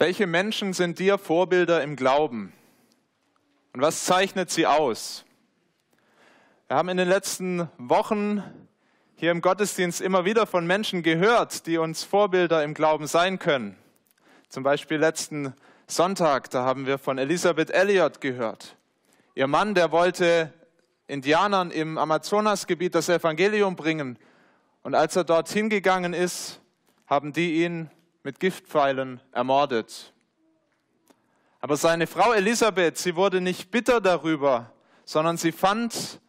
Welche Menschen sind dir Vorbilder im Glauben? Und was zeichnet sie aus? Wir haben in den letzten Wochen hier im Gottesdienst immer wieder von Menschen gehört, die uns Vorbilder im Glauben sein können. Zum Beispiel letzten Sonntag, da haben wir von Elisabeth Elliot gehört. Ihr Mann, der wollte Indianern im Amazonasgebiet das Evangelium bringen. Und als er dort hingegangen ist, haben die ihn mit Giftpfeilen ermordet. Aber seine Frau Elisabeth, sie wurde nicht bitter darüber, sondern sie fand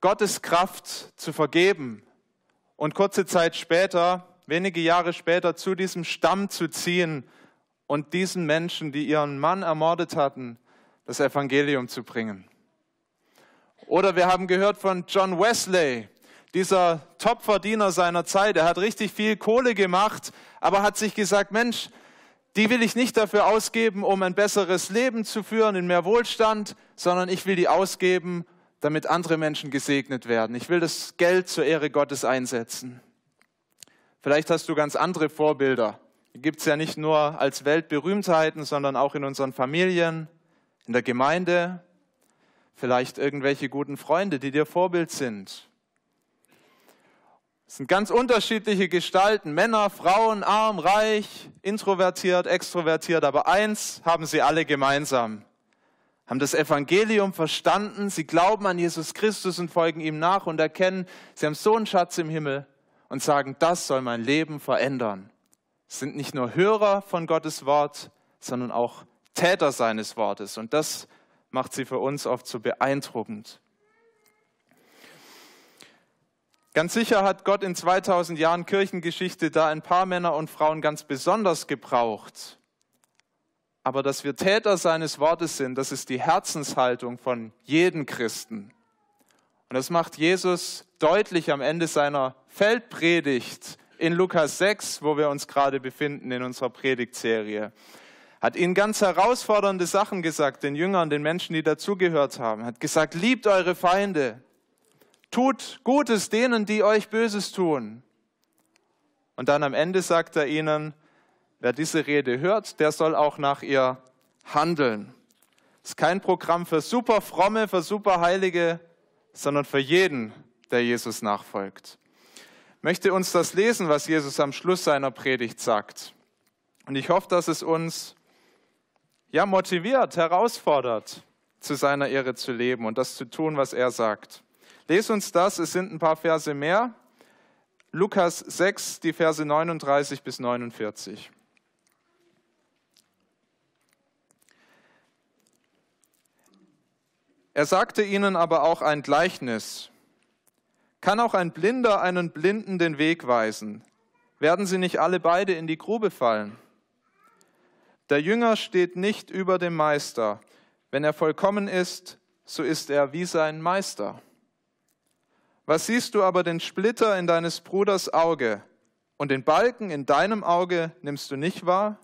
Gottes Kraft zu vergeben und kurze Zeit später, wenige Jahre später, zu diesem Stamm zu ziehen und diesen Menschen, die ihren Mann ermordet hatten, das Evangelium zu bringen. Oder wir haben gehört von John Wesley, dieser Topverdiener seiner Zeit. Er hat richtig viel Kohle gemacht, aber hat sich gesagt, Mensch, die will ich nicht dafür ausgeben, um ein besseres Leben zu führen, in mehr Wohlstand, sondern ich will die ausgeben, damit andere Menschen gesegnet werden. Ich will das Geld zur Ehre Gottes einsetzen. Vielleicht hast du ganz andere Vorbilder. Die gibt es ja nicht nur als Weltberühmtheiten, sondern auch in unseren Familien, in der Gemeinde, vielleicht irgendwelche guten Freunde, die dir Vorbild sind. Es sind ganz unterschiedliche Gestalten, Männer, Frauen, arm, reich, introvertiert, extrovertiert, aber eins haben sie alle gemeinsam. Haben das Evangelium verstanden, sie glauben an Jesus Christus und folgen ihm nach und erkennen, sie haben so einen Schatz im Himmel und sagen, das soll mein Leben verändern. Es sind nicht nur Hörer von Gottes Wort, sondern auch Täter seines Wortes. Und das macht sie für uns oft so beeindruckend. Ganz sicher hat Gott in 2000 Jahren Kirchengeschichte da ein paar Männer und Frauen ganz besonders gebraucht. Aber dass wir Täter seines Wortes sind, das ist die Herzenshaltung von jedem Christen. Und das macht Jesus deutlich am Ende seiner Feldpredigt in Lukas 6, wo wir uns gerade befinden in unserer Predigtserie. Hat ihnen ganz herausfordernde Sachen gesagt, den Jüngern, den Menschen, die dazugehört haben. Hat gesagt, liebt eure Feinde, Tut Gutes denen, die euch Böses tun. Und dann am Ende sagt er ihnen, wer diese Rede hört, der soll auch nach ihr handeln. Es ist kein Programm für super fromme, für super heilige, sondern für jeden, der Jesus nachfolgt. Ich möchte uns das lesen, was Jesus am Schluss seiner Predigt sagt. Und ich hoffe, dass es uns ja motiviert, herausfordert, zu seiner Ehre zu leben und das zu tun, was er sagt. Lese uns das, es sind ein paar Verse mehr. Lukas 6, die Verse 39 bis 49. Er sagte ihnen aber auch ein Gleichnis. Kann auch ein Blinder einen Blinden den Weg weisen? Werden sie nicht alle beide in die Grube fallen? Der Jünger steht nicht über dem Meister. Wenn er vollkommen ist, so ist er wie sein Meister. Was siehst du aber den Splitter in deines Bruders Auge und den Balken in deinem Auge nimmst du nicht wahr?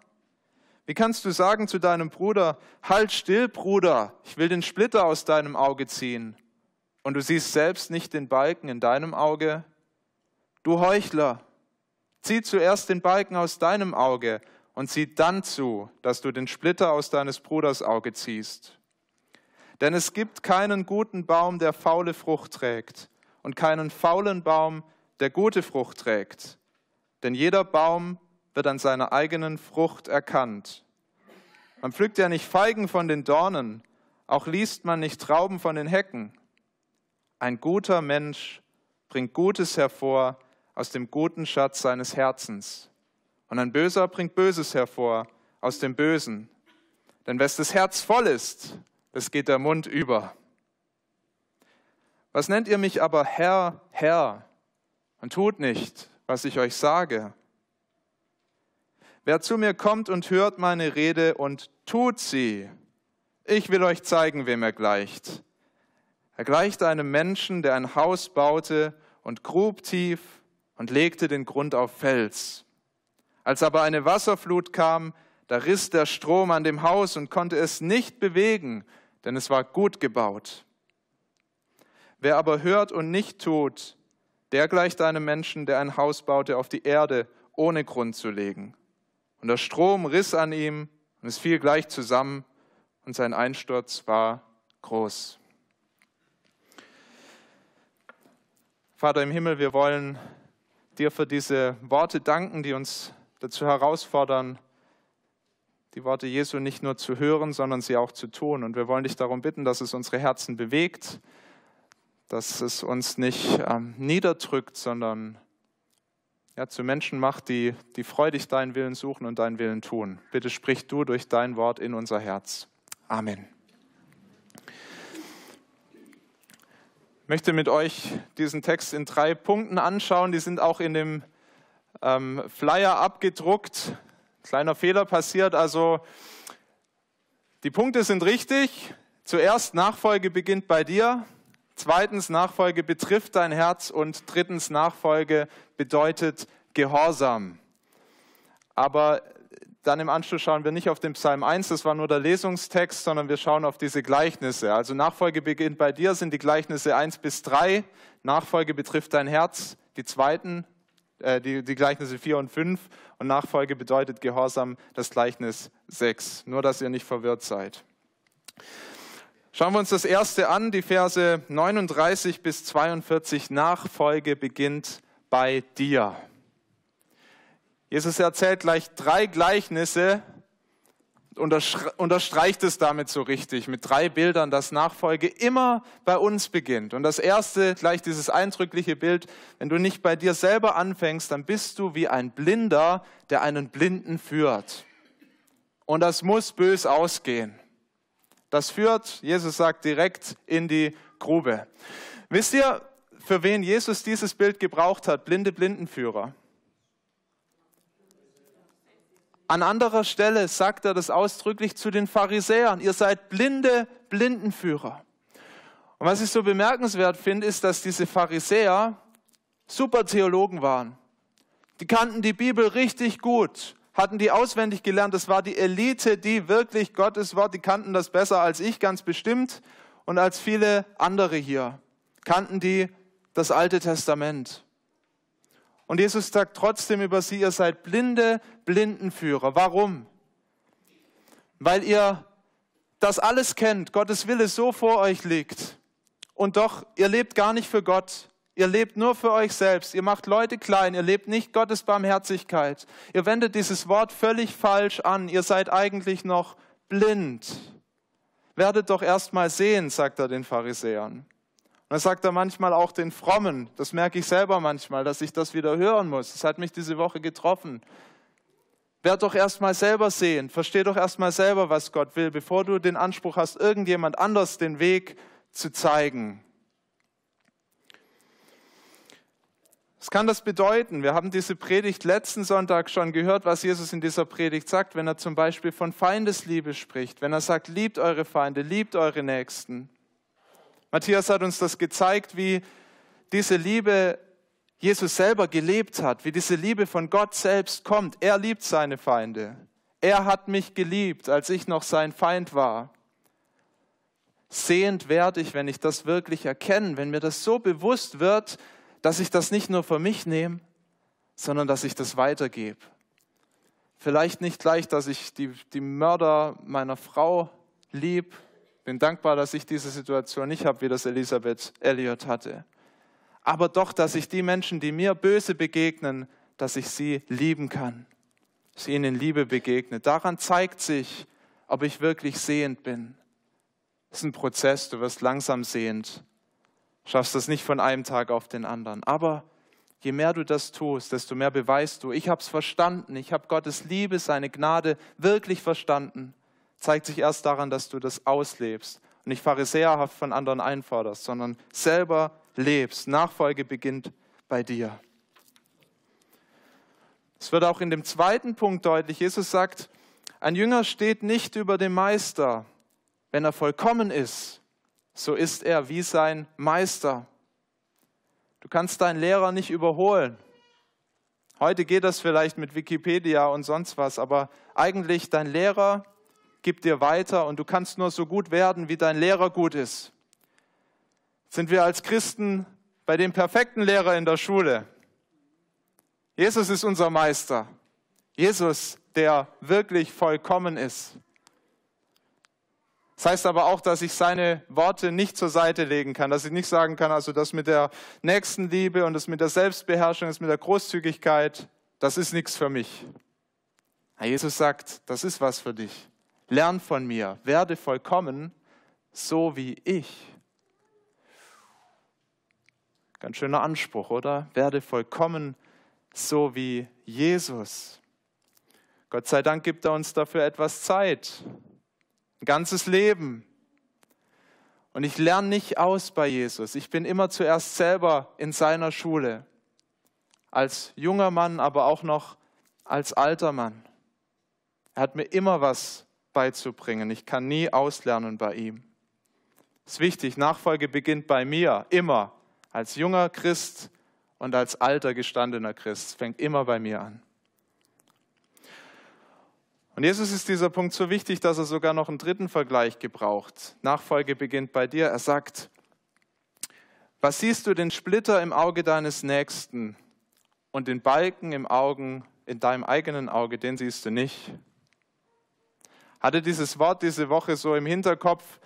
Wie kannst du sagen zu deinem Bruder, halt still, Bruder, ich will den Splitter aus deinem Auge ziehen, und du siehst selbst nicht den Balken in deinem Auge? Du Heuchler, zieh zuerst den Balken aus deinem Auge und sieh dann zu, dass du den Splitter aus deines Bruders Auge ziehst. Denn es gibt keinen guten Baum, der faule Frucht trägt, und keinen faulen Baum, der gute Frucht trägt. Denn jeder Baum wird an seiner eigenen Frucht erkannt. Man pflückt ja nicht Feigen von den Dornen, auch liest man nicht Trauben von den Hecken. Ein guter Mensch bringt Gutes hervor aus dem guten Schatz seines Herzens. Und ein Böser bringt Böses hervor aus dem Bösen. Denn wes das Herz voll ist, es geht der Mund über. Was nennt ihr mich aber Herr, Herr und tut nicht, was ich euch sage? Wer zu mir kommt und hört meine Rede und tut sie, ich will euch zeigen, wem er gleicht. Er gleicht einem Menschen, der ein Haus baute und grub tief und legte den Grund auf Fels. Als aber eine Wasserflut kam, da riss der Strom an dem Haus und konnte es nicht bewegen, denn es war gut gebaut. Wer aber hört und nicht tut, der gleicht einem Menschen, der ein Haus baute auf die Erde, ohne Grund zu legen. Und der Strom riss an ihm, Und es fiel gleich zusammen und sein Einsturz war groß. Vater im Himmel, wir wollen dir für diese Worte danken, die uns dazu herausfordern, die Worte Jesu nicht nur zu hören, sondern sie auch zu tun. Und wir wollen dich darum bitten, dass es unsere Herzen bewegt, dass es uns nicht ähm, niederdrückt, sondern ja, zu Menschen macht, die, die freudig deinen Willen suchen und deinen Willen tun. Bitte sprich du durch dein Wort in unser Herz. Amen. Ich möchte mit euch diesen Text in drei Punkten anschauen. Die sind auch in dem ähm, Flyer abgedruckt. Kleiner Fehler passiert. Also die Punkte sind richtig. Zuerst Nachfolge beginnt bei dir. Zweitens Nachfolge betrifft dein Herz. Und drittens Nachfolge bedeutet Gehorsam. Aber dann im Anschluss schauen wir nicht auf den Psalm 1, das war nur der Lesungstext, sondern wir schauen auf diese Gleichnisse. Also Nachfolge beginnt bei dir, sind die Gleichnisse 1 bis 3. Nachfolge betrifft dein Herz. Die zweiten, äh, die, die Gleichnisse 4 und 5. Und Nachfolge bedeutet Gehorsam, das Gleichnis 6. Nur, dass ihr nicht verwirrt seid. Schauen wir uns das erste an, die Verse 39 bis 42. Nachfolge beginnt bei dir. Jesus erzählt gleich drei Gleichnisse, unterstreicht es damit so richtig, mit drei Bildern, dass Nachfolge immer bei uns beginnt. Und das erste, gleich dieses eindrückliche Bild, wenn du nicht bei dir selber anfängst, dann bist du wie ein Blinder, der einen Blinden führt. Und das muss bös ausgehen. Das führt, Jesus sagt, direkt in die Grube. Wisst ihr, für wen Jesus dieses Bild gebraucht hat? Blinde Blindenführer. An anderer Stelle sagt er das ausdrücklich zu den Pharisäern. Ihr seid blinde Blindenführer. Und was ich so bemerkenswert finde, ist, dass diese Pharisäer super Theologen waren. Die kannten die Bibel richtig gut, hatten die auswendig gelernt. Das war die Elite, die wirklich Gottes Wort, die kannten das besser als ich ganz bestimmt und als viele andere hier. Kannten die das Alte Testament. Und Jesus sagt trotzdem über sie, ihr seid blinde Blindenführer. Warum? Weil ihr das alles kennt, Gottes Wille so vor euch liegt. Und doch, ihr lebt gar nicht für Gott. Ihr lebt nur für euch selbst. Ihr macht Leute klein. Ihr lebt nicht Gottes Barmherzigkeit. Ihr wendet dieses Wort völlig falsch an. Ihr seid eigentlich noch blind. Werdet doch erst mal sehen, sagt er den Pharisäern. Und das sagt er manchmal auch den Frommen. Das merke ich selber manchmal, dass ich das wieder hören muss. Das hat mich diese Woche getroffen. Werd doch erst mal selber sehen. Versteh doch erst mal selber, was Gott will, bevor du den Anspruch hast, irgendjemand anders den Weg zu zeigen. Was kann das bedeuten? Wir haben diese Predigt letzten Sonntag schon gehört, was Jesus in dieser Predigt sagt, wenn er zum Beispiel von Feindesliebe spricht, wenn er sagt, liebt eure Feinde, liebt eure Nächsten. Matthias hat uns das gezeigt, wie diese Liebe Jesus selber gelebt hat, wie diese Liebe von Gott selbst kommt. Er liebt seine Feinde. Er hat mich geliebt, als ich noch sein Feind war. Sehend werde ich, wenn ich das wirklich erkenne, wenn mir das so bewusst wird, dass ich das nicht nur für mich nehme, sondern dass ich das weitergebe. Vielleicht nicht gleich, dass ich die, die Mörder meiner Frau lieb, bin dankbar, dass ich diese Situation nicht habe, wie das Elisabeth Elliot hatte. Aber doch, dass ich die Menschen, die mir böse begegnen, dass ich sie lieben kann. Dass ich ihnen Liebe begegne. Daran zeigt sich, ob ich wirklich sehend bin. Das ist ein Prozess, du wirst langsam sehend. Schaffst das nicht von einem Tag auf den anderen. Aber je mehr du das tust, desto mehr beweist du, ich habe es verstanden, ich habe Gottes Liebe, seine Gnade wirklich verstanden zeigt sich erst daran, dass du das auslebst und nicht pharisäerhaft von anderen einforderst, sondern selber lebst. Nachfolge beginnt bei dir. Es wird auch in dem zweiten Punkt deutlich. Jesus sagt, ein Jünger steht nicht über dem Meister. Wenn er vollkommen ist, so ist er wie sein Meister. Du kannst deinen Lehrer nicht überholen. Heute geht das vielleicht mit Wikipedia und sonst was, aber eigentlich dein Lehrer gibt dir weiter und du kannst nur so gut werden, wie dein Lehrer gut ist. Sind wir als Christen bei dem perfekten Lehrer in der Schule? Jesus ist unser Meister. Jesus der wirklich vollkommen ist. Das heißt aber auch, dass ich seine Worte nicht zur Seite legen kann, dass ich nicht sagen kann, also das mit der Nächstenliebe und das mit der Selbstbeherrschung, das mit der Großzügigkeit, das ist nichts für mich. Jesus sagt, das ist was für dich. Lern von mir, werde vollkommen, so wie ich. Ganz schöner Anspruch, oder? Werde vollkommen, so wie Jesus. Gott sei Dank gibt er uns dafür etwas Zeit, ein ganzes Leben. Und ich lerne nicht aus bei Jesus. Ich bin immer zuerst selber in seiner Schule. Als junger Mann, aber auch noch als alter Mann. Er hat mir immer was beizubringen. Ich kann nie auslernen bei ihm. Es ist wichtig, Nachfolge beginnt bei mir, immer. Als junger Christ und als alter gestandener Christ. fängt immer bei mir an. Und Jesus ist dieser Punkt so wichtig, dass er sogar noch einen dritten Vergleich gebraucht. Nachfolge beginnt bei dir. Er sagt, was siehst du den Splitter im Auge deines Nächsten und den Balken im Augen, in deinem eigenen Auge, den siehst du nicht? Hatte dieses Wort diese Woche so im Hinterkopf,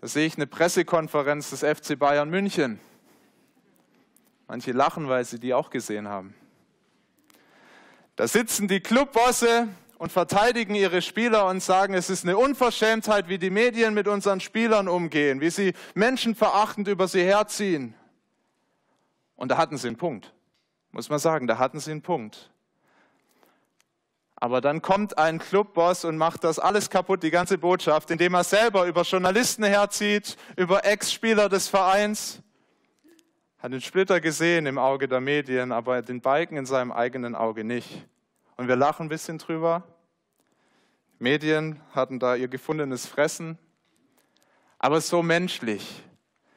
da sehe ich eine Pressekonferenz des FC Bayern München. Manche lachen, weil sie die auch gesehen haben. Da sitzen die Clubbosse und verteidigen ihre Spieler und sagen, es ist eine Unverschämtheit, wie die Medien mit unseren Spielern umgehen, wie sie menschenverachtend über sie herziehen. Und da hatten sie einen Punkt, muss man sagen, da hatten sie einen Punkt. Aber dann kommt ein Clubboss und macht das alles kaputt, die ganze Botschaft, indem er selber über Journalisten herzieht, über Ex-Spieler des Vereins. Hat den Splitter gesehen im Auge der Medien, aber den Balken in seinem eigenen Auge nicht. Und wir lachen ein bisschen drüber. Medien hatten da ihr gefundenes Fressen. Aber so menschlich,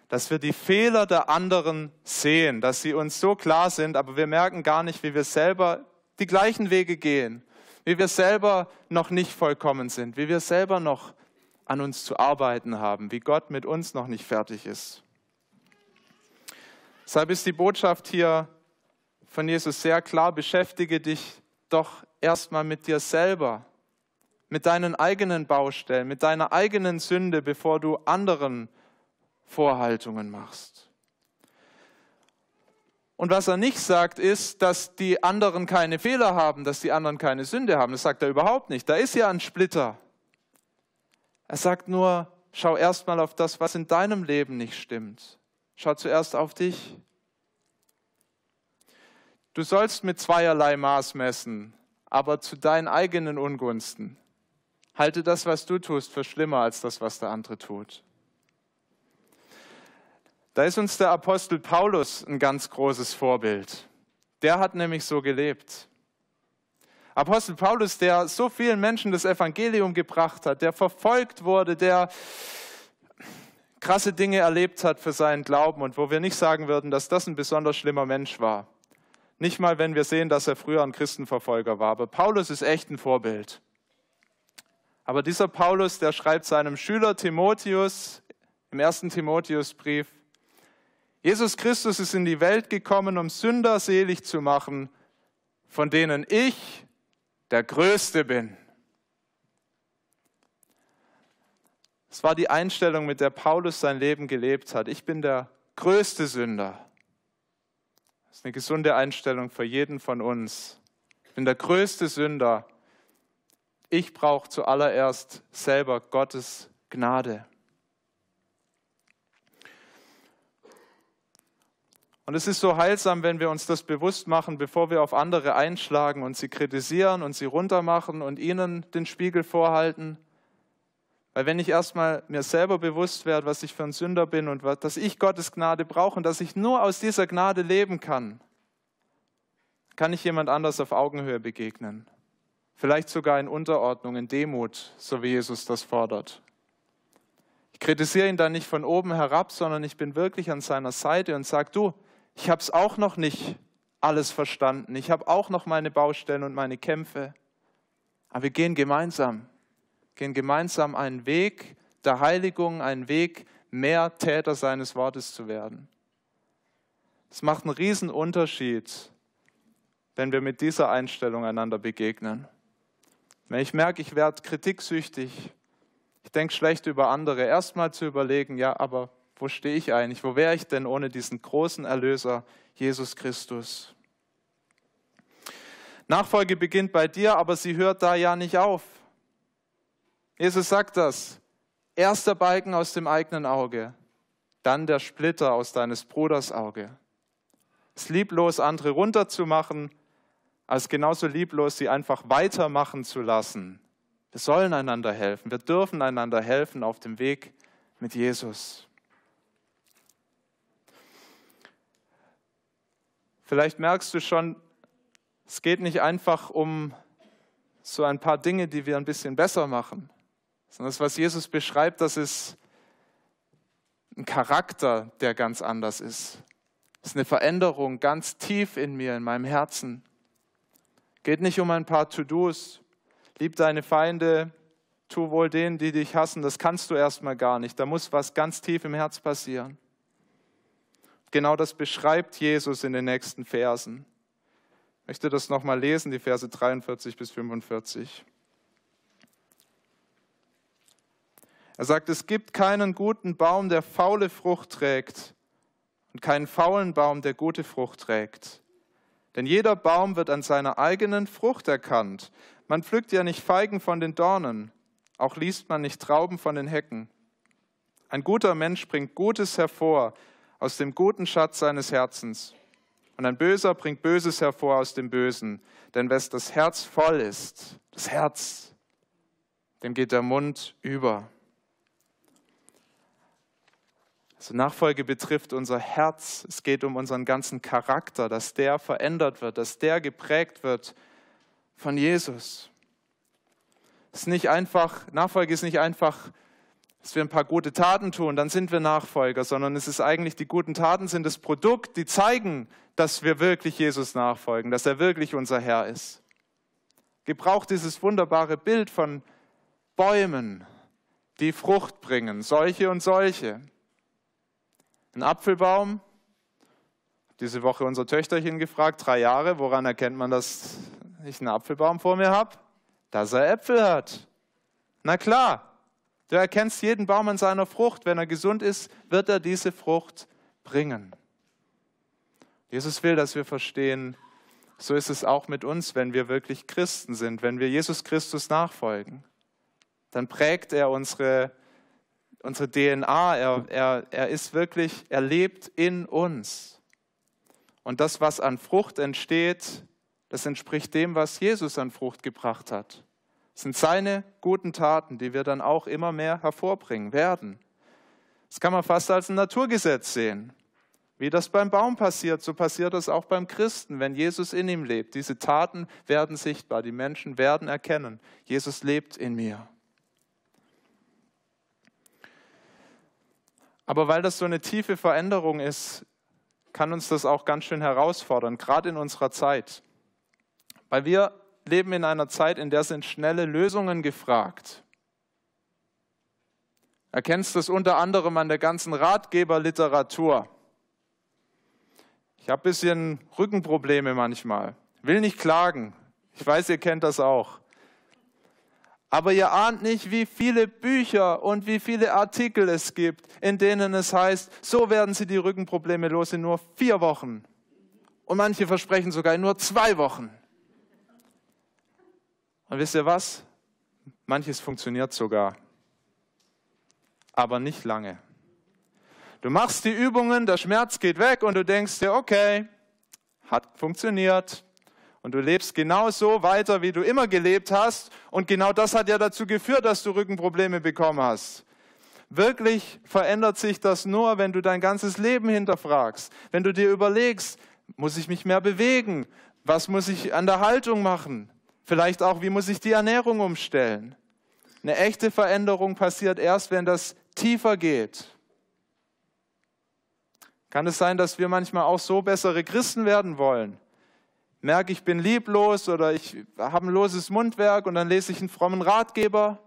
dass wir die Fehler der anderen sehen, dass sie uns so klar sind, aber wir merken gar nicht, wie wir selber die gleichen Wege gehen, wie wir selber noch nicht vollkommen sind, wie wir selber noch an uns zu arbeiten haben, wie Gott mit uns noch nicht fertig ist. Deshalb ist die Botschaft hier von Jesus sehr klar, beschäftige dich doch erstmal mit dir selber, mit deinen eigenen Baustellen, mit deiner eigenen Sünde, bevor du anderen Vorhaltungen machst. Und was er nicht sagt, ist, dass die anderen keine Fehler haben, dass die anderen keine Sünde haben. Das sagt er überhaupt nicht. Da ist ja ein Splitter. Er sagt nur, schau erstmal auf das, was in deinem Leben nicht stimmt. Schau zuerst auf dich. Du sollst mit zweierlei Maß messen, aber zu deinen eigenen Ungunsten. Halte das, was du tust, für schlimmer als das, was der andere tut. Da ist uns der Apostel Paulus ein ganz großes Vorbild. Der hat nämlich so gelebt. Apostel Paulus, der so vielen Menschen das Evangelium gebracht hat, der verfolgt wurde, der krasse Dinge erlebt hat für seinen Glauben und wo wir nicht sagen würden, dass das ein besonders schlimmer Mensch war. Nicht mal, wenn wir sehen, dass er früher ein Christenverfolger war. Aber Paulus ist echt ein Vorbild. Aber dieser Paulus, der schreibt seinem Schüler Timotheus im ersten Timotheusbrief, Jesus Christus ist in die Welt gekommen, um Sünder selig zu machen, von denen ich der Größte bin. Es war die Einstellung, mit der Paulus sein Leben gelebt hat. Ich bin der größte Sünder. Das ist eine gesunde Einstellung für jeden von uns. Ich bin der größte Sünder. Ich brauche zuallererst selber Gottes Gnade. Und es ist so heilsam, wenn wir uns das bewusst machen, bevor wir auf andere einschlagen und sie kritisieren und sie runtermachen und ihnen den Spiegel vorhalten. Weil wenn ich erstmal mir selber bewusst werde, was ich für ein Sünder bin und dass ich Gottes Gnade brauche und dass ich nur aus dieser Gnade leben kann, kann ich jemand anders auf Augenhöhe begegnen. Vielleicht sogar in Unterordnung, in Demut, so wie Jesus das fordert. Ich kritisiere ihn dann nicht von oben herab, sondern ich bin wirklich an seiner Seite und sage, du, ich habe es auch noch nicht alles verstanden. Ich habe auch noch meine Baustellen und meine Kämpfe. Aber wir gehen gemeinsam gehen gemeinsam einen Weg der Heiligung, einen Weg, mehr Täter seines Wortes zu werden. Es macht einen riesen Unterschied, wenn wir mit dieser Einstellung einander begegnen. Wenn ich merke, ich werde kritiksüchtig, ich denke schlecht über andere, erstmal zu überlegen, ja, aber wo stehe ich eigentlich? Wo wäre ich denn ohne diesen großen Erlöser, Jesus Christus? Nachfolge beginnt bei dir, aber sie hört da ja nicht auf. Jesus sagt das. Erster Balken aus dem eigenen Auge, dann der Splitter aus deines Bruders Auge. Es ist lieblos, andere runterzumachen, als genauso lieblos, sie einfach weitermachen zu lassen. Wir sollen einander helfen. Wir dürfen einander helfen auf dem Weg mit Jesus. Vielleicht merkst du schon, es geht nicht einfach um so ein paar Dinge, die wir ein bisschen besser machen, sondern das, was Jesus beschreibt, das ist ein Charakter, der ganz anders ist. Das ist eine Veränderung ganz tief in mir, in meinem Herzen. Geht nicht um ein paar To-Dos. Lieb deine Feinde, tu wohl denen, die dich hassen. Das kannst du erstmal gar nicht. Da muss was ganz tief im Herz passieren. Genau das beschreibt Jesus in den nächsten Versen. Ich möchte das nochmal lesen, die Verse 43 bis 45. Er sagt, es gibt keinen guten Baum, der faule Frucht trägt und keinen faulen Baum, der gute Frucht trägt. Denn jeder Baum wird an seiner eigenen Frucht erkannt. Man pflückt ja nicht Feigen von den Dornen, auch liest man nicht Trauben von den Hecken. Ein guter Mensch bringt Gutes hervor aus dem guten Schatz seines Herzens. Und ein Böser bringt Böses hervor aus dem Bösen. Denn wes das Herz voll ist, das Herz, dem geht der Mund über. Also Nachfolge betrifft unser Herz. Es geht um unseren ganzen Charakter, dass der verändert wird, dass der geprägt wird von Jesus. Es ist nicht einfach, Nachfolge ist nicht einfach, dass wir ein paar gute Taten tun, dann sind wir Nachfolger, sondern es ist eigentlich, die guten Taten sind das Produkt, die zeigen, dass wir wirklich Jesus nachfolgen, dass er wirklich unser Herr ist. Gebraucht dieses wunderbare Bild von Bäumen, die Frucht bringen, solche und solche. Ein Apfelbaum, diese Woche unser Töchterchen gefragt, drei Jahre, woran erkennt man, dass ich einen Apfelbaum vor mir habe? Dass er Äpfel hat. Na klar, du erkennst jeden Baum an seiner Frucht. Wenn er gesund ist, wird er diese Frucht bringen. Jesus will, dass wir verstehen, so ist es auch mit uns, wenn wir wirklich Christen sind, wenn wir Jesus Christus nachfolgen. Dann prägt er unsere unsere DNA, er, er, er ist wirklich, er lebt in uns. Und das, was an Frucht entsteht, das entspricht dem, was Jesus an Frucht gebracht hat. Das sind seine guten Taten, die wir dann auch immer mehr hervorbringen werden. Das kann man fast als ein Naturgesetz sehen. Wie das beim Baum passiert, so passiert das auch beim Christen, wenn Jesus in ihm lebt. Diese Taten werden sichtbar, die Menschen werden erkennen, Jesus lebt in mir. Aber weil das so eine tiefe Veränderung ist, kann uns das auch ganz schön herausfordern, gerade in unserer Zeit. Weil wir leben in einer Zeit, in der sind schnelle Lösungen gefragt. Erkennst das unter anderem an der ganzen Ratgeberliteratur. Ich habe ein bisschen Rückenprobleme manchmal. Will nicht klagen. Ich weiß, ihr kennt das auch. Aber ihr ahnt nicht, wie viele Bücher und wie viele Artikel es gibt, in denen es heißt, so werden sie die Rückenprobleme los in nur vier Wochen. Und manche versprechen sogar in nur zwei Wochen. Und wisst ihr was? Manches funktioniert sogar, aber nicht lange. Du machst die Übungen, der Schmerz geht weg und du denkst dir, okay, hat funktioniert, und du lebst genau so weiter, wie du immer gelebt hast. Und genau das hat ja dazu geführt, dass du Rückenprobleme bekommen hast. Wirklich verändert sich das nur, wenn du dein ganzes Leben hinterfragst. Wenn du dir überlegst, muss ich mich mehr bewegen? Was muss ich an der Haltung machen? Vielleicht auch, wie muss ich die Ernährung umstellen? Eine echte Veränderung passiert erst, wenn das tiefer geht. Kann es sein, dass wir manchmal auch so bessere Christen werden wollen? Merke, ich bin lieblos oder ich habe ein loses Mundwerk und dann lese ich einen frommen Ratgeber,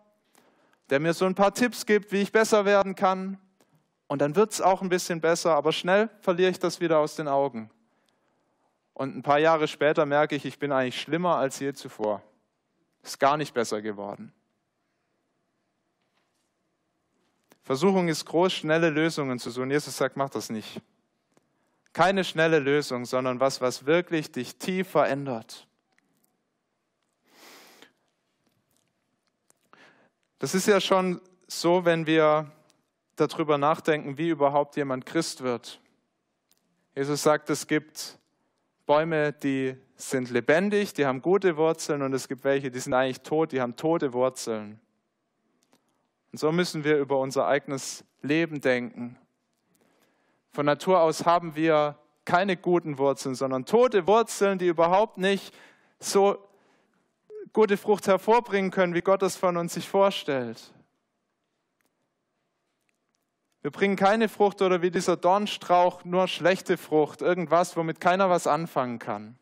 der mir so ein paar Tipps gibt, wie ich besser werden kann. Und dann wird es auch ein bisschen besser, aber schnell verliere ich das wieder aus den Augen. Und ein paar Jahre später merke ich, ich bin eigentlich schlimmer als je zuvor. Ist gar nicht besser geworden. Versuchung ist groß, schnelle Lösungen zu suchen. Jesus sagt, mach das nicht. Keine schnelle Lösung, sondern was, was wirklich dich tief verändert. Das ist ja schon so, wenn wir darüber nachdenken, wie überhaupt jemand Christ wird. Jesus sagt, es gibt Bäume, die sind lebendig, die haben gute Wurzeln und es gibt welche, die sind eigentlich tot, die haben tote Wurzeln. Und so müssen wir über unser eigenes Leben denken. Von Natur aus haben wir keine guten Wurzeln, sondern tote Wurzeln, die überhaupt nicht so gute Frucht hervorbringen können, wie Gott es von uns sich vorstellt. Wir bringen keine Frucht oder wie dieser Dornstrauch nur schlechte Frucht, irgendwas, womit keiner was anfangen kann.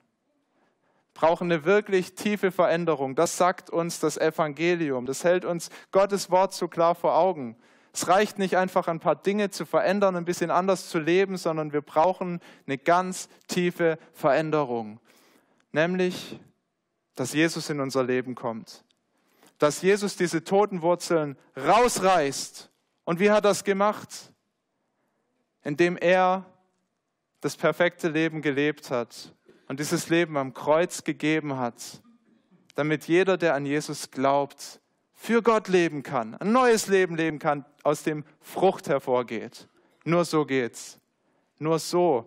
Wir brauchen eine wirklich tiefe Veränderung. Das sagt uns das Evangelium. Das hält uns Gottes Wort so klar vor Augen. Es reicht nicht einfach ein paar Dinge zu verändern, ein bisschen anders zu leben, sondern wir brauchen eine ganz tiefe Veränderung. Nämlich, dass Jesus in unser Leben kommt. Dass Jesus diese toten Wurzeln rausreißt und wie hat er das gemacht? Indem er das perfekte Leben gelebt hat und dieses Leben am Kreuz gegeben hat, damit jeder, der an Jesus glaubt, für Gott leben kann, ein neues Leben leben kann, aus dem Frucht hervorgeht. Nur so geht's. Nur so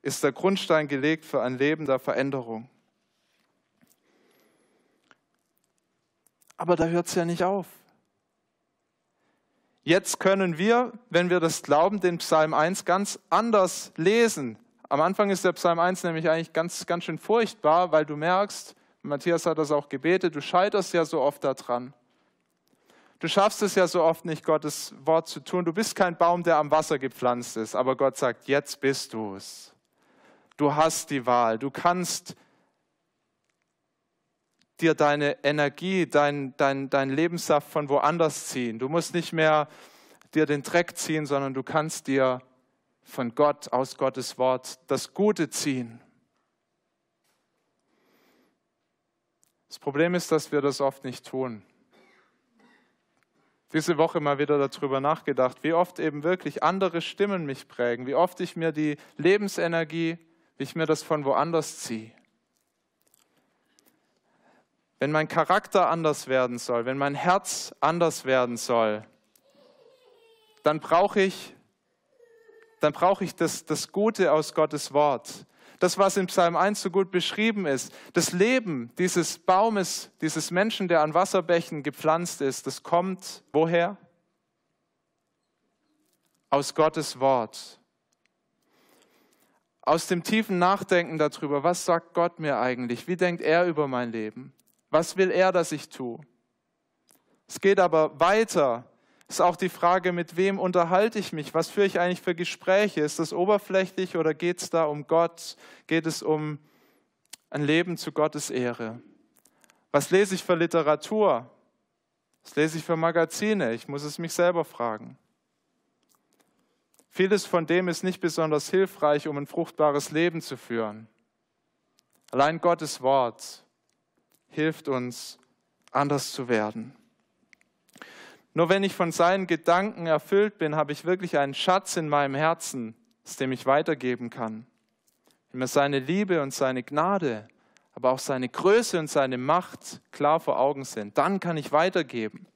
ist der Grundstein gelegt für ein Leben der Veränderung. Aber da hört es ja nicht auf. Jetzt können wir, wenn wir das glauben, den Psalm 1 ganz anders lesen. Am Anfang ist der Psalm 1 nämlich eigentlich ganz, ganz schön furchtbar, weil du merkst, Matthias hat das auch gebetet, du scheiterst ja so oft daran. Du schaffst es ja so oft nicht, Gottes Wort zu tun. Du bist kein Baum, der am Wasser gepflanzt ist, aber Gott sagt, jetzt bist du es. Du hast die Wahl. Du kannst dir deine Energie, dein, dein, dein Lebenssaft von woanders ziehen. Du musst nicht mehr dir den Dreck ziehen, sondern du kannst dir von Gott, aus Gottes Wort, das Gute ziehen. Das Problem ist, dass wir das oft nicht tun. Diese Woche mal wieder darüber nachgedacht, wie oft eben wirklich andere Stimmen mich prägen, wie oft ich mir die Lebensenergie, wie ich mir das von woanders ziehe. Wenn mein Charakter anders werden soll, wenn mein Herz anders werden soll, dann brauche ich, dann brauche ich das, das Gute aus Gottes Wort. Das, was in Psalm 1 so gut beschrieben ist, das Leben dieses Baumes, dieses Menschen, der an Wasserbächen gepflanzt ist, das kommt woher? Aus Gottes Wort. Aus dem tiefen Nachdenken darüber, was sagt Gott mir eigentlich? Wie denkt er über mein Leben? Was will er, dass ich tue? Es geht aber weiter. Ist auch die Frage, mit wem unterhalte ich mich? Was führe ich eigentlich für Gespräche? Ist das oberflächlich oder geht es da um Gott? Geht es um ein Leben zu Gottes Ehre? Was lese ich für Literatur? Was lese ich für Magazine? Ich muss es mich selber fragen. Vieles von dem ist nicht besonders hilfreich, um ein fruchtbares Leben zu führen. Allein Gottes Wort hilft uns, anders zu werden. Nur wenn ich von seinen Gedanken erfüllt bin, habe ich wirklich einen Schatz in meinem Herzen, aus dem ich weitergeben kann. Wenn mir seine Liebe und seine Gnade, aber auch seine Größe und seine Macht klar vor Augen sind, dann kann ich weitergeben.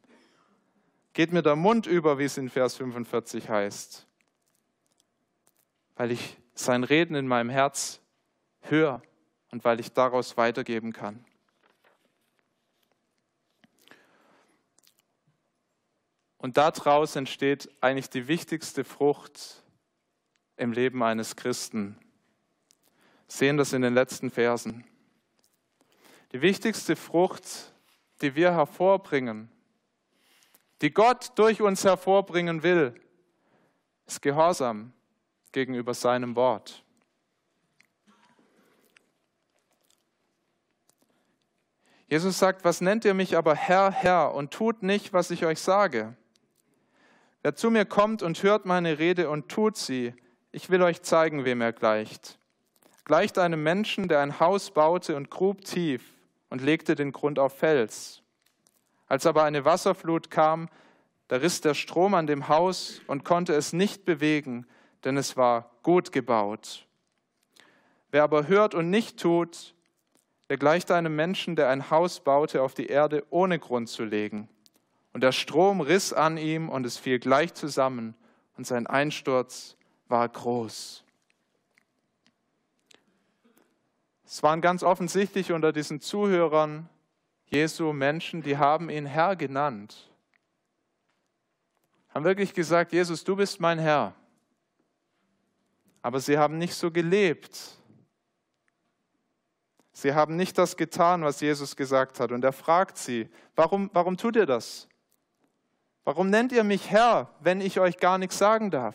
Geht mir der Mund über, wie es in Vers 45 heißt, weil ich sein Reden in meinem Herz höre und weil ich daraus weitergeben kann. Und daraus entsteht eigentlich die wichtigste Frucht im Leben eines Christen. Wir sehen das in den letzten Versen. Die wichtigste Frucht, die wir hervorbringen, die Gott durch uns hervorbringen will, ist Gehorsam gegenüber seinem Wort. Jesus sagt, was nennt ihr mich aber Herr, Herr und tut nicht, was ich euch sage? Wer zu mir kommt und hört meine Rede und tut sie, ich will euch zeigen, wem er gleicht. Gleicht einem Menschen, der ein Haus baute und grub tief und legte den Grund auf Fels. Als aber eine Wasserflut kam, da riss der Strom an dem Haus und konnte es nicht bewegen, denn es war gut gebaut. Wer aber hört und nicht tut, der gleicht einem Menschen, der ein Haus baute auf die Erde, ohne Grund zu legen. Und der Strom riss an ihm und es fiel gleich zusammen und sein Einsturz war groß. Es waren ganz offensichtlich unter diesen Zuhörern Jesu Menschen, die haben ihn Herr genannt. Haben wirklich gesagt, Jesus, du bist mein Herr. Aber sie haben nicht so gelebt. Sie haben nicht das getan, was Jesus gesagt hat. Und er fragt sie, warum, warum tut ihr das? Warum nennt ihr mich Herr, wenn ich euch gar nichts sagen darf?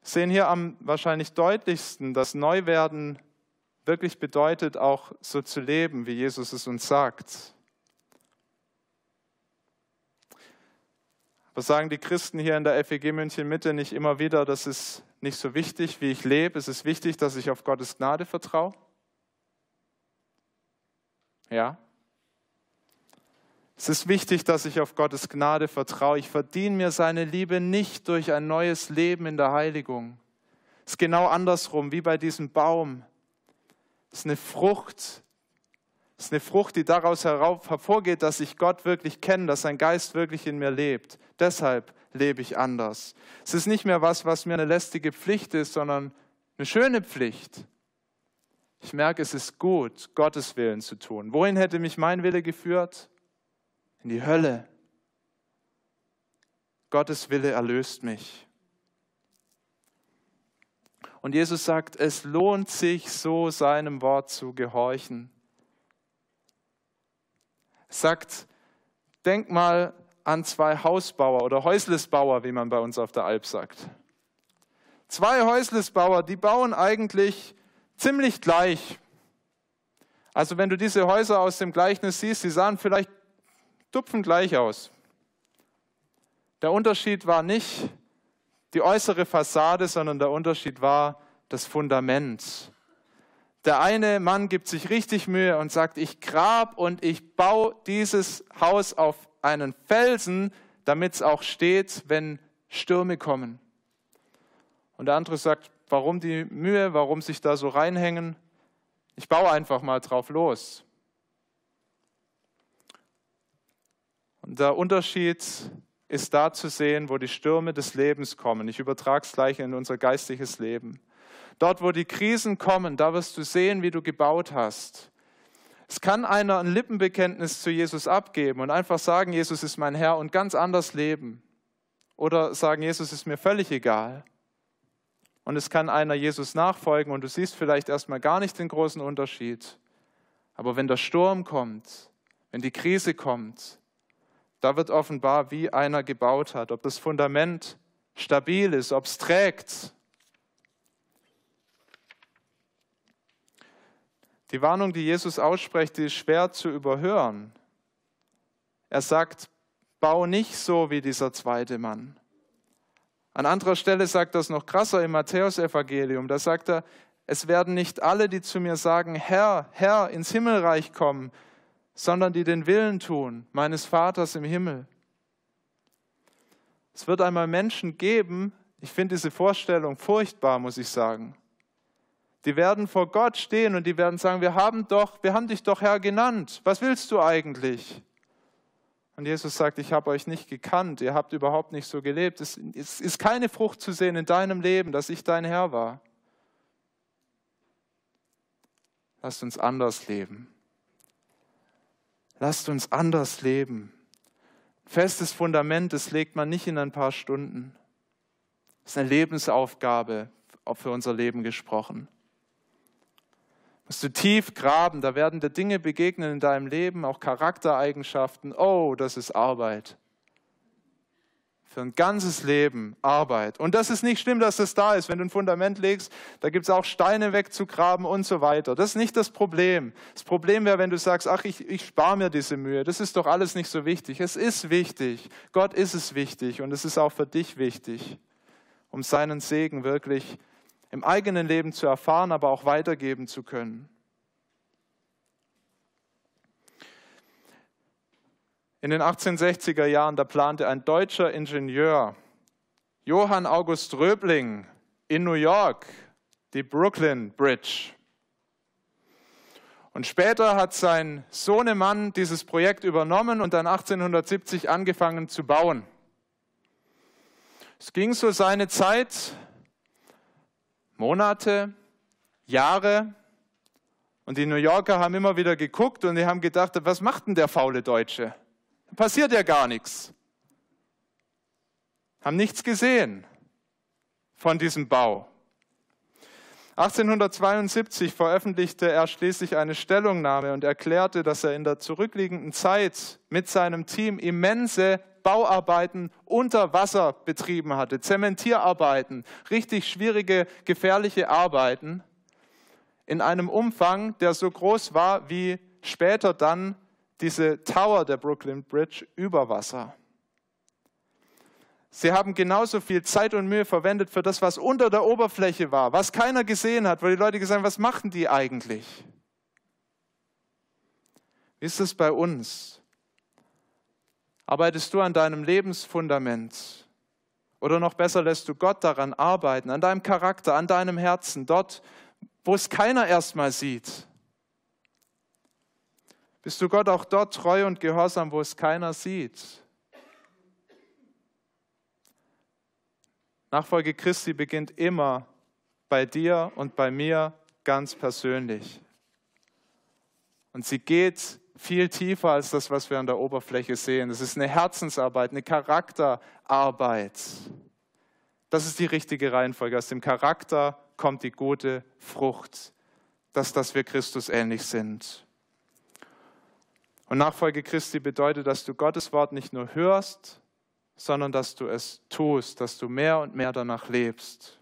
sehen hier am wahrscheinlich deutlichsten, dass Neuwerden wirklich bedeutet, auch so zu leben, wie Jesus es uns sagt. Was sagen die Christen hier in der FEG München Mitte nicht immer wieder, das ist nicht so wichtig, wie ich lebe, es ist wichtig, dass ich auf Gottes Gnade vertraue? Ja? Es ist wichtig, dass ich auf Gottes Gnade vertraue. Ich verdiene mir seine Liebe nicht durch ein neues Leben in der Heiligung. Es ist genau andersrum, wie bei diesem Baum. Es ist eine Frucht. Es ist eine Frucht, die daraus hervorgeht, dass ich Gott wirklich kenne, dass sein Geist wirklich in mir lebt. Deshalb lebe ich anders. Es ist nicht mehr was, was mir eine lästige Pflicht ist, sondern eine schöne Pflicht. Ich merke, es ist gut, Gottes Willen zu tun. Wohin hätte mich mein Wille geführt? In die Hölle. Gottes Wille erlöst mich. Und Jesus sagt, es lohnt sich so seinem Wort zu gehorchen. Er sagt, denk mal an zwei Hausbauer oder Häuslesbauer, wie man bei uns auf der Alp sagt. Zwei Häuslesbauer, die bauen eigentlich ziemlich gleich. Also wenn du diese Häuser aus dem Gleichnis siehst, sie sahen vielleicht dupfen gleich aus. Der Unterschied war nicht die äußere Fassade, sondern der Unterschied war das Fundament. Der eine Mann gibt sich richtig Mühe und sagt, ich grab und ich baue dieses Haus auf einen Felsen, damit es auch steht, wenn Stürme kommen. Und der andere sagt, warum die Mühe, warum sich da so reinhängen? Ich baue einfach mal drauf los. Und der Unterschied ist da zu sehen, wo die Stürme des Lebens kommen. Ich übertrage es gleich in unser geistliches Leben. Dort, wo die Krisen kommen, da wirst du sehen, wie du gebaut hast. Es kann einer ein Lippenbekenntnis zu Jesus abgeben und einfach sagen, Jesus ist mein Herr und ganz anders leben. Oder sagen, Jesus ist mir völlig egal. Und es kann einer Jesus nachfolgen und du siehst vielleicht erstmal gar nicht den großen Unterschied. Aber wenn der Sturm kommt, wenn die Krise kommt, da wird offenbar, wie einer gebaut hat, ob das Fundament stabil ist, ob es trägt. Die Warnung, die Jesus ausspricht, die ist schwer zu überhören. Er sagt, bau nicht so wie dieser zweite Mann. An anderer Stelle sagt es noch krasser im Matthäusevangelium. Da sagt er, es werden nicht alle, die zu mir sagen, Herr, Herr, ins Himmelreich kommen, sondern die den Willen tun meines Vaters im Himmel. Es wird einmal Menschen geben, ich finde diese Vorstellung furchtbar, muss ich sagen. Die werden vor Gott stehen und die werden sagen, wir haben doch, wir haben dich doch Herr genannt. Was willst du eigentlich? Und Jesus sagt, ich habe euch nicht gekannt, ihr habt überhaupt nicht so gelebt. Es ist keine Frucht zu sehen in deinem Leben, dass ich dein Herr war. Lasst uns anders leben. Lasst uns anders leben. Festes Fundament, das legt man nicht in ein paar Stunden. Das ist eine Lebensaufgabe, für unser Leben gesprochen. Musst du tief graben, da werden dir Dinge begegnen in deinem Leben, auch Charaktereigenschaften. Oh, das ist Arbeit für ein ganzes Leben Arbeit. Und das ist nicht schlimm, dass das da ist. Wenn du ein Fundament legst, da gibt es auch Steine wegzugraben und so weiter. Das ist nicht das Problem. Das Problem wäre, wenn du sagst, ach, ich, ich spare mir diese Mühe. Das ist doch alles nicht so wichtig. Es ist wichtig. Gott ist es wichtig und es ist auch für dich wichtig, um seinen Segen wirklich im eigenen Leben zu erfahren, aber auch weitergeben zu können. In den 1860er Jahren, da plante ein deutscher Ingenieur, Johann August Röbling, in New York die Brooklyn Bridge. Und später hat sein Sohnemann dieses Projekt übernommen und dann 1870 angefangen zu bauen. Es ging so seine Zeit, Monate, Jahre, und die New Yorker haben immer wieder geguckt und die haben gedacht, was macht denn der faule Deutsche? Passiert ja gar nichts. Haben nichts gesehen von diesem Bau. 1872 veröffentlichte er schließlich eine Stellungnahme und erklärte, dass er in der zurückliegenden Zeit mit seinem Team immense Bauarbeiten unter Wasser betrieben hatte, Zementierarbeiten, richtig schwierige, gefährliche Arbeiten in einem Umfang, der so groß war wie später dann diese Tower der Brooklyn Bridge über Wasser. Sie haben genauso viel Zeit und Mühe verwendet für das, was unter der Oberfläche war, was keiner gesehen hat, wo die Leute gesagt haben, was machen die eigentlich? Wie ist es bei uns? Arbeitest du an deinem Lebensfundament? Oder noch besser lässt du Gott daran arbeiten, an deinem Charakter, an deinem Herzen, dort, wo es keiner erstmal sieht? Bist du Gott auch dort treu und gehorsam, wo es keiner sieht? Nachfolge Christi beginnt immer bei dir und bei mir ganz persönlich. Und sie geht viel tiefer als das, was wir an der Oberfläche sehen. Es ist eine Herzensarbeit, eine Charakterarbeit. Das ist die richtige Reihenfolge. Aus dem Charakter kommt die gute Frucht, dass, dass wir Christus ähnlich sind. Und Nachfolge Christi bedeutet, dass du Gottes Wort nicht nur hörst, sondern dass du es tust, dass du mehr und mehr danach lebst.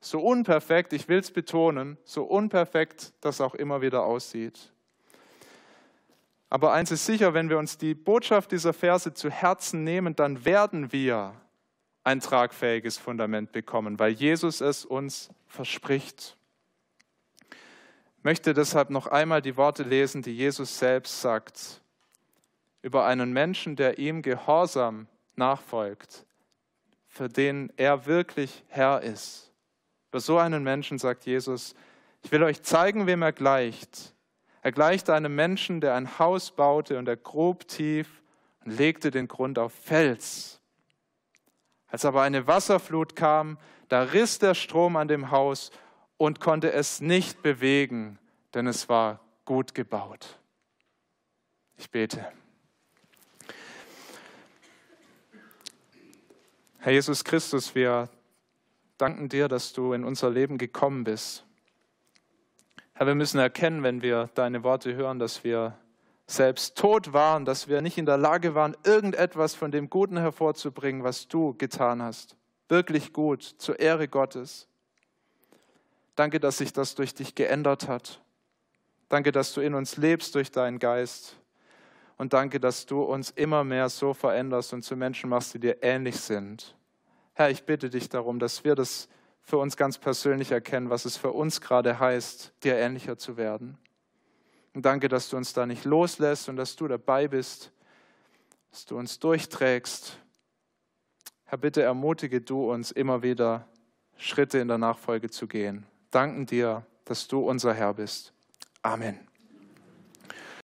So unperfekt, ich will es betonen, so unperfekt das auch immer wieder aussieht. Aber eins ist sicher, wenn wir uns die Botschaft dieser Verse zu Herzen nehmen, dann werden wir ein tragfähiges Fundament bekommen, weil Jesus es uns verspricht. Möchte deshalb noch einmal die Worte lesen, die Jesus selbst sagt über einen Menschen, der ihm gehorsam nachfolgt, für den er wirklich Herr ist. Über so einen Menschen sagt Jesus, ich will euch zeigen, wem er gleicht. Er gleicht einem Menschen, der ein Haus baute und er grub tief und legte den Grund auf Fels. Als aber eine Wasserflut kam, da riss der Strom an dem Haus und konnte es nicht bewegen, denn es war gut gebaut. Ich bete. Herr Jesus Christus, wir danken dir, dass du in unser Leben gekommen bist. Herr, wir müssen erkennen, wenn wir deine Worte hören, dass wir selbst tot waren, dass wir nicht in der Lage waren, irgendetwas von dem Guten hervorzubringen, was du getan hast. Wirklich gut, zur Ehre Gottes. Danke, dass sich das durch dich geändert hat. Danke, dass du in uns lebst durch deinen Geist. Und danke, dass du uns immer mehr so veränderst und zu Menschen machst, die dir ähnlich sind. Herr, ich bitte dich darum, dass wir das für uns ganz persönlich erkennen, was es für uns gerade heißt, dir ähnlicher zu werden. Und danke, dass du uns da nicht loslässt und dass du dabei bist, dass du uns durchträgst. Herr, bitte ermutige du uns immer wieder, Schritte in der Nachfolge zu gehen. Danken dir, dass du unser Herr bist. Amen.